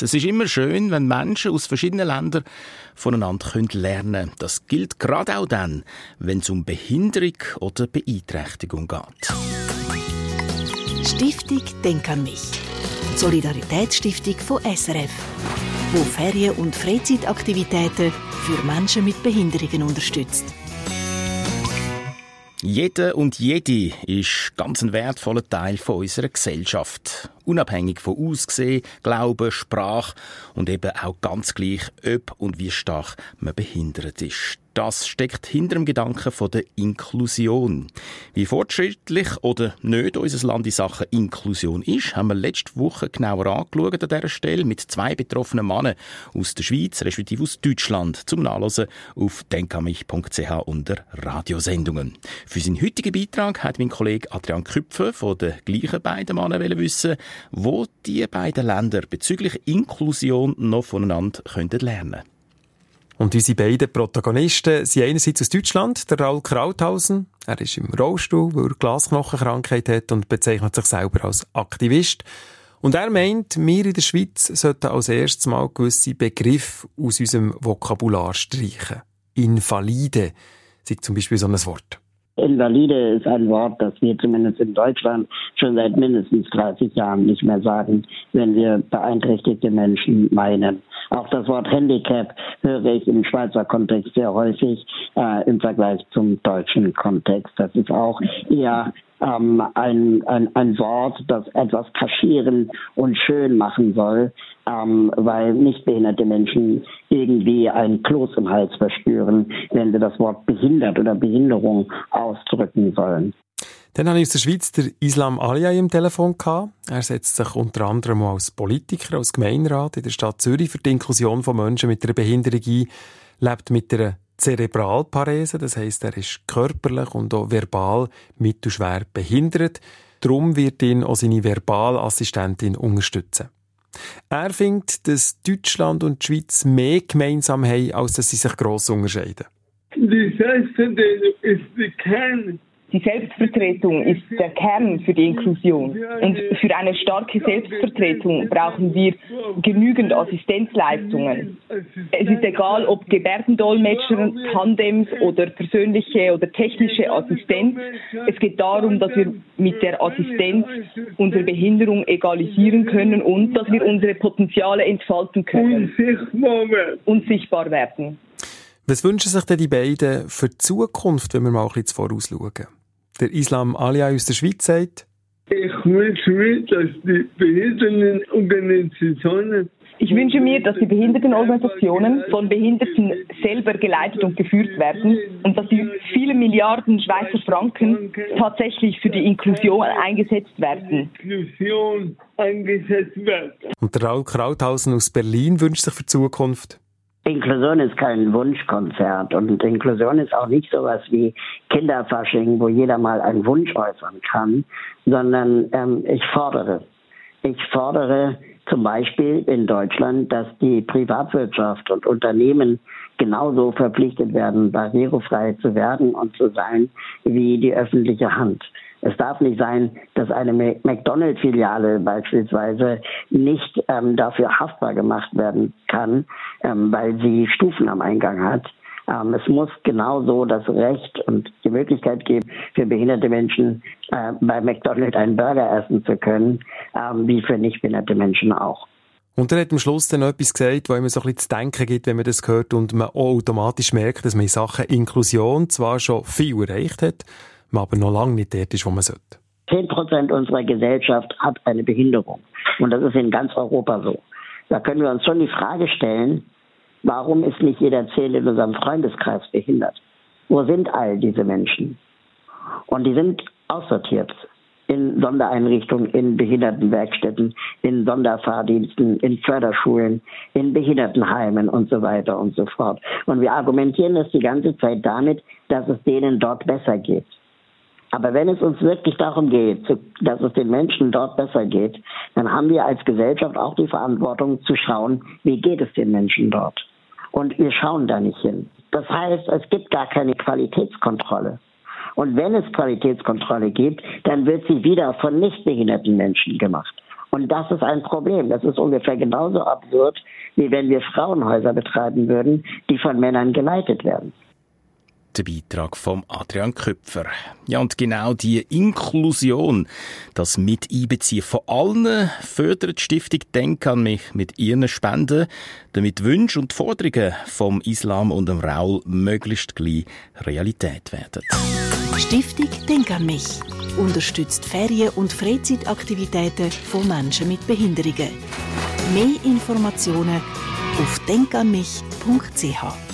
Schweiz. Es ist immer schön, wenn Menschen aus verschiedenen Ländern voneinander lernen können. Das gilt gerade auch dann, wenn es um Behinderung oder Beeinträchtigung geht. Stiftung Denk an mich. Solidaritätsstiftung von SRF, wo Ferien- und Freizeitaktivitäten für Menschen mit Behinderungen unterstützt. Jeder und jede ist ganz ein wertvoller Teil von unserer Gesellschaft. Unabhängig von Aussehen, Glauben, Sprache und eben auch ganz gleich, ob und wie stark man behindert ist. Das steckt hinter dem Gedanken von der Inklusion. Wie fortschrittlich oder nicht unser Land in Sachen Inklusion ist, haben wir letzte Woche genauer angeschaut an dieser Stelle mit zwei betroffenen Männern aus der Schweiz, respektive aus Deutschland, zum Nachlesen auf denkamich.ch unter Radiosendungen. Für seinen heutigen Beitrag hat mein Kollege Adrian Küpfer von den gleichen beiden Männern wissen, wo die beiden Länder bezüglich Inklusion noch voneinander lernen können. Und unsere beiden Protagonisten sind einerseits aus Deutschland, der Raul Krauthausen. Er ist im Rollstuhl, weil er Glasknochenkrankheit hat und bezeichnet sich selber als Aktivist. Und er meint, wir in der Schweiz sollten als erstes mal gewisse Begriffe aus unserem Vokabular streichen. Invalide, sind zum Beispiel so ein Wort. Invalide ist ein Wort, das wir zumindest in Deutschland schon seit mindestens 30 Jahren nicht mehr sagen, wenn wir beeinträchtigte Menschen meinen. Auch das Wort Handicap höre ich im Schweizer Kontext sehr häufig äh, im Vergleich zum deutschen Kontext. Das ist auch eher ähm, ein, ein, ein Wort, das etwas kaschieren und schön machen soll, ähm, weil nichtbehinderte Menschen irgendwie ein Kloß im Hals verspüren, wenn sie das Wort behindert oder Behinderung ausdrücken sollen. Dann habe ich aus der Schweiz der Islam Aliay im Telefon gehabt. Er setzt sich unter anderem als Politiker, als Gemeinderat in der Stadt Zürich für die Inklusion von Menschen mit einer Behinderung ein, lebt mit einer Zerebralparese, das heißt, er ist körperlich und auch verbal mittelschwer behindert. Darum wird ihn auch seine Verbalassistentin unterstützen. Er findet, dass Deutschland und die Schweiz mehr gemeinsam haben, als dass sie sich gross unterscheiden. Die Selbstvertretung ist Kern die Selbstvertretung ist der Kern für die Inklusion. Und für eine starke Selbstvertretung brauchen wir genügend Assistenzleistungen. Es ist egal, ob Gebärdendolmetscher, Tandems oder persönliche oder technische Assistenz. Es geht darum, dass wir mit der Assistenz unsere Behinderung egalisieren können und dass wir unsere Potenziale entfalten können. Und sichtbar werden. Was wünschen sich denn die beiden für die Zukunft, wenn wir mal ein bisschen vorausschauen? Der Islam Alia aus der Schweiz sagt, ich wünsche mir, dass die Behindertenorganisationen ich wünsche mir, dass die Behindertenorganisationen von Behinderten selber geleitet und geführt werden und dass die vielen Milliarden Schweizer Franken tatsächlich für die Inklusion eingesetzt werden. Inklusion eingesetzt werden. Und der Raul Krauthausen aus Berlin wünscht sich für die Zukunft. Inklusion ist kein Wunschkonzert und Inklusion ist auch nicht sowas wie Kinderfasching, wo jeder mal einen Wunsch äußern kann, sondern ähm, ich fordere. Ich fordere zum Beispiel in Deutschland, dass die Privatwirtschaft und Unternehmen genauso verpflichtet werden, barrierefrei zu werden und zu sein wie die öffentliche Hand. Es darf nicht sein, dass eine McDonald-Filiale beispielsweise nicht ähm, dafür haftbar gemacht werden kann, ähm, weil sie Stufen am Eingang hat. Ähm, es muss genauso das Recht und die Möglichkeit geben, für behinderte Menschen äh, bei McDonald einen Burger essen zu können, ähm, wie für nicht behinderte Menschen auch. Und er hat am Schluss dann etwas gesagt, wo immer so ein bisschen zu denken gibt, wenn man das hört und man auch automatisch merkt, dass man in Sachen Inklusion zwar schon viel erreicht hat, man aber noch lange nicht dort ist, wo man sollte. Zehn Prozent unserer Gesellschaft hat eine Behinderung. Und das ist in ganz Europa so. Da können wir uns schon die Frage stellen, warum ist nicht jeder Zehn in unserem Freundeskreis behindert? Wo sind all diese Menschen? Und die sind aussortiert in Sondereinrichtungen, in Behindertenwerkstätten, in Sonderfahrdiensten, in Förderschulen, in Behindertenheimen und so weiter und so fort. Und wir argumentieren das die ganze Zeit damit, dass es denen dort besser geht. Aber wenn es uns wirklich darum geht, dass es den Menschen dort besser geht, dann haben wir als Gesellschaft auch die Verantwortung zu schauen, wie geht es den Menschen dort. Und wir schauen da nicht hin. Das heißt, es gibt gar keine Qualitätskontrolle. Und wenn es Qualitätskontrolle gibt, dann wird sie wieder von nichtbehinderten Menschen gemacht. Und das ist ein Problem. Das ist ungefähr genauso absurd, wie wenn wir Frauenhäuser betreiben würden, die von Männern geleitet werden der Beitrag von Adrian Köpfer. Ja, und genau die Inklusion, das Miteinbeziehen von allen, fördert die Stiftung Denk an mich mit ihren Spenden, damit Wünsche und Forderungen vom Islam und dem Raul möglichst gleich Realität werden. Stiftung Denk an mich unterstützt Ferien- und Freizeitaktivitäten von Menschen mit Behinderungen. Mehr Informationen auf denkanmich.ch